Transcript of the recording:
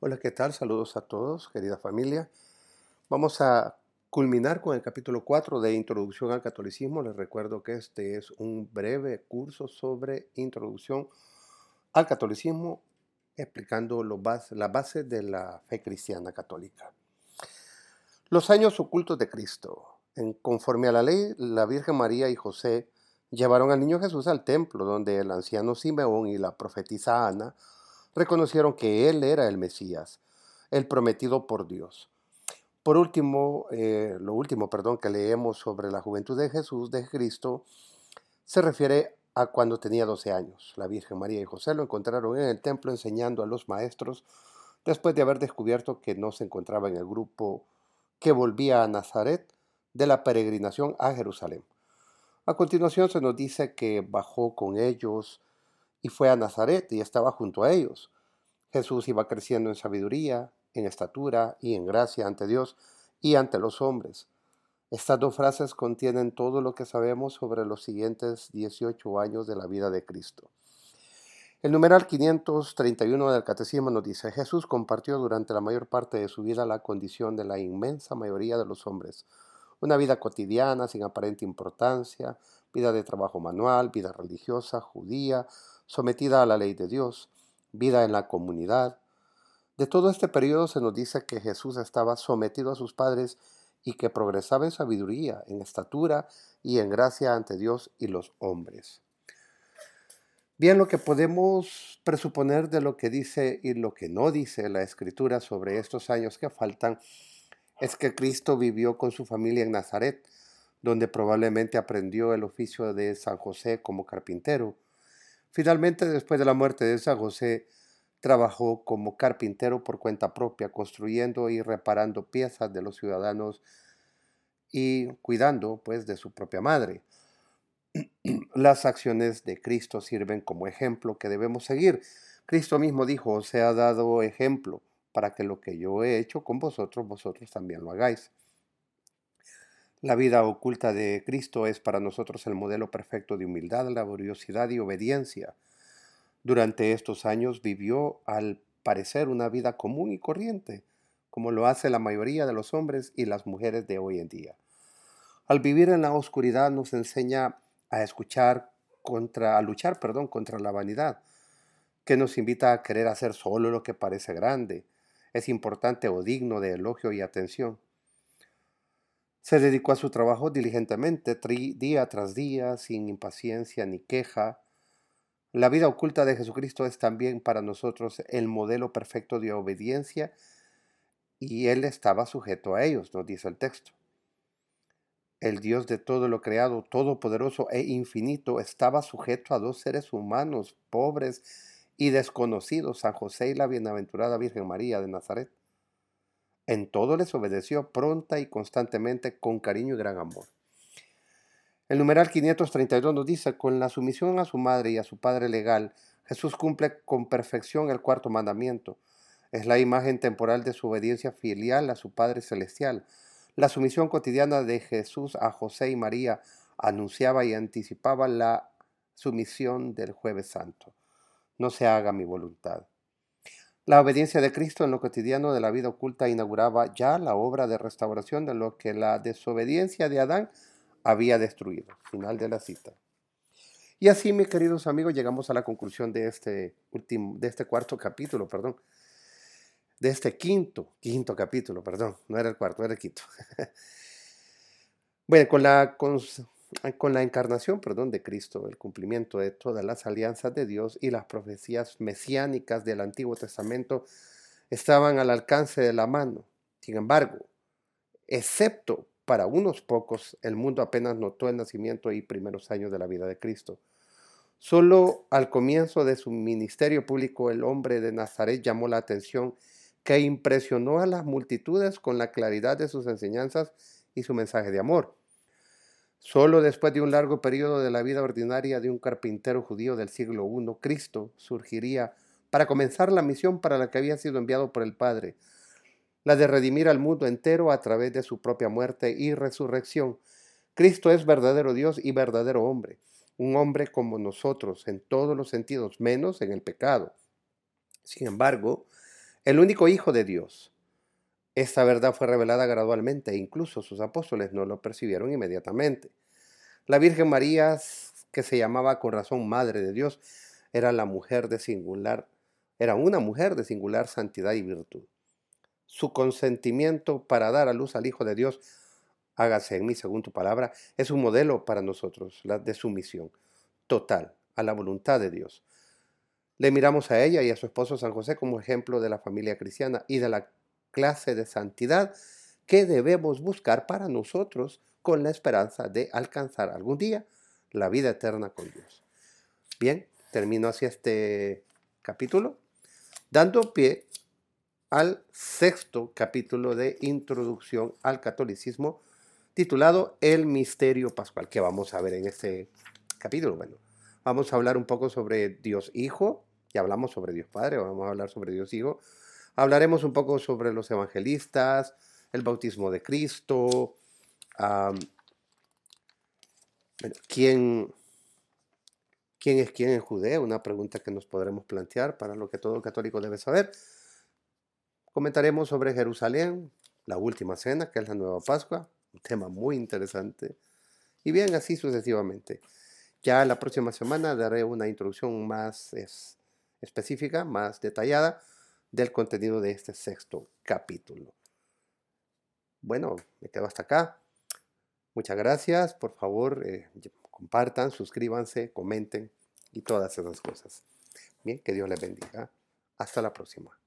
Hola, ¿qué tal? Saludos a todos, querida familia. Vamos a culminar con el capítulo 4 de Introducción al Catolicismo. Les recuerdo que este es un breve curso sobre introducción al catolicismo, explicando la base de la fe cristiana católica. Los años ocultos de Cristo. Conforme a la ley, la Virgen María y José llevaron al niño Jesús al templo, donde el anciano Simeón y la profetisa Ana reconocieron que él era el Mesías, el prometido por Dios. Por último, eh, lo último, perdón, que leemos sobre la juventud de Jesús, de Cristo, se refiere a cuando tenía 12 años. La Virgen María y José lo encontraron en el templo enseñando a los maestros después de haber descubierto que no se encontraba en el grupo que volvía a Nazaret de la peregrinación a Jerusalén. A continuación se nos dice que bajó con ellos y fue a Nazaret y estaba junto a ellos. Jesús iba creciendo en sabiduría, en estatura y en gracia ante Dios y ante los hombres. Estas dos frases contienen todo lo que sabemos sobre los siguientes 18 años de la vida de Cristo. El numeral 531 del Catecismo nos dice, Jesús compartió durante la mayor parte de su vida la condición de la inmensa mayoría de los hombres, una vida cotidiana sin aparente importancia, vida de trabajo manual, vida religiosa, judía, sometida a la ley de Dios, vida en la comunidad. De todo este periodo se nos dice que Jesús estaba sometido a sus padres y que progresaba en sabiduría, en estatura y en gracia ante Dios y los hombres. Bien, lo que podemos presuponer de lo que dice y lo que no dice la escritura sobre estos años que faltan es que Cristo vivió con su familia en Nazaret, donde probablemente aprendió el oficio de San José como carpintero, Finalmente, después de la muerte de San José, trabajó como carpintero por cuenta propia, construyendo y reparando piezas de los ciudadanos y cuidando pues de su propia madre. Las acciones de Cristo sirven como ejemplo que debemos seguir. Cristo mismo dijo, se ha dado ejemplo para que lo que yo he hecho con vosotros, vosotros también lo hagáis. La vida oculta de Cristo es para nosotros el modelo perfecto de humildad, laboriosidad y obediencia. Durante estos años vivió, al parecer, una vida común y corriente, como lo hace la mayoría de los hombres y las mujeres de hoy en día. Al vivir en la oscuridad nos enseña a escuchar contra, a luchar, perdón, contra la vanidad, que nos invita a querer hacer solo lo que parece grande, es importante o digno de elogio y atención. Se dedicó a su trabajo diligentemente, día tras día, sin impaciencia ni queja. La vida oculta de Jesucristo es también para nosotros el modelo perfecto de obediencia y Él estaba sujeto a ellos, nos dice el texto. El Dios de todo lo creado, todopoderoso e infinito, estaba sujeto a dos seres humanos, pobres y desconocidos, San José y la bienaventurada Virgen María de Nazaret. En todo les obedeció pronta y constantemente con cariño y gran amor. El numeral 532 nos dice, con la sumisión a su madre y a su padre legal, Jesús cumple con perfección el cuarto mandamiento. Es la imagen temporal de su obediencia filial a su Padre Celestial. La sumisión cotidiana de Jesús a José y María anunciaba y anticipaba la sumisión del jueves santo. No se haga mi voluntad. La obediencia de Cristo en lo cotidiano de la vida oculta inauguraba ya la obra de restauración de lo que la desobediencia de Adán había destruido. Final de la cita. Y así, mis queridos amigos, llegamos a la conclusión de este último, de este cuarto capítulo, perdón. De este quinto, quinto capítulo, perdón. No era el cuarto, era el quinto. bueno, con la con la encarnación, perdón, de Cristo, el cumplimiento de todas las alianzas de Dios y las profecías mesiánicas del Antiguo Testamento estaban al alcance de la mano. Sin embargo, excepto para unos pocos, el mundo apenas notó el nacimiento y primeros años de la vida de Cristo. Solo al comienzo de su ministerio público el hombre de Nazaret llamó la atención que impresionó a las multitudes con la claridad de sus enseñanzas y su mensaje de amor. Solo después de un largo periodo de la vida ordinaria de un carpintero judío del siglo I, Cristo surgiría para comenzar la misión para la que había sido enviado por el Padre, la de redimir al mundo entero a través de su propia muerte y resurrección. Cristo es verdadero Dios y verdadero hombre, un hombre como nosotros en todos los sentidos, menos en el pecado. Sin embargo, el único Hijo de Dios. Esta verdad fue revelada gradualmente e incluso sus apóstoles no lo percibieron inmediatamente. La Virgen María, que se llamaba con razón Madre de Dios, era la mujer de singular, era una mujer de singular santidad y virtud. Su consentimiento para dar a luz al Hijo de Dios, hágase en mí según tu palabra, es un modelo para nosotros, la de sumisión total a la voluntad de Dios. Le miramos a ella y a su esposo San José como ejemplo de la familia cristiana y de la clase de santidad que debemos buscar para nosotros con la esperanza de alcanzar algún día la vida eterna con Dios. Bien, termino así este capítulo, dando pie al sexto capítulo de Introducción al Catolicismo, titulado El Misterio Pascual, que vamos a ver en este capítulo. Bueno, vamos a hablar un poco sobre Dios Hijo, ya hablamos sobre Dios Padre, vamos a hablar sobre Dios Hijo. Hablaremos un poco sobre los evangelistas, el bautismo de Cristo, ¿quién, ¿quién es quién en Judea? Una pregunta que nos podremos plantear para lo que todo católico debe saber. Comentaremos sobre Jerusalén, la última cena, que es la nueva Pascua, un tema muy interesante. Y bien, así sucesivamente. Ya la próxima semana daré una introducción más específica, más detallada del contenido de este sexto capítulo. Bueno, me quedo hasta acá. Muchas gracias. Por favor, eh, compartan, suscríbanse, comenten y todas esas cosas. Bien, que Dios les bendiga. Hasta la próxima.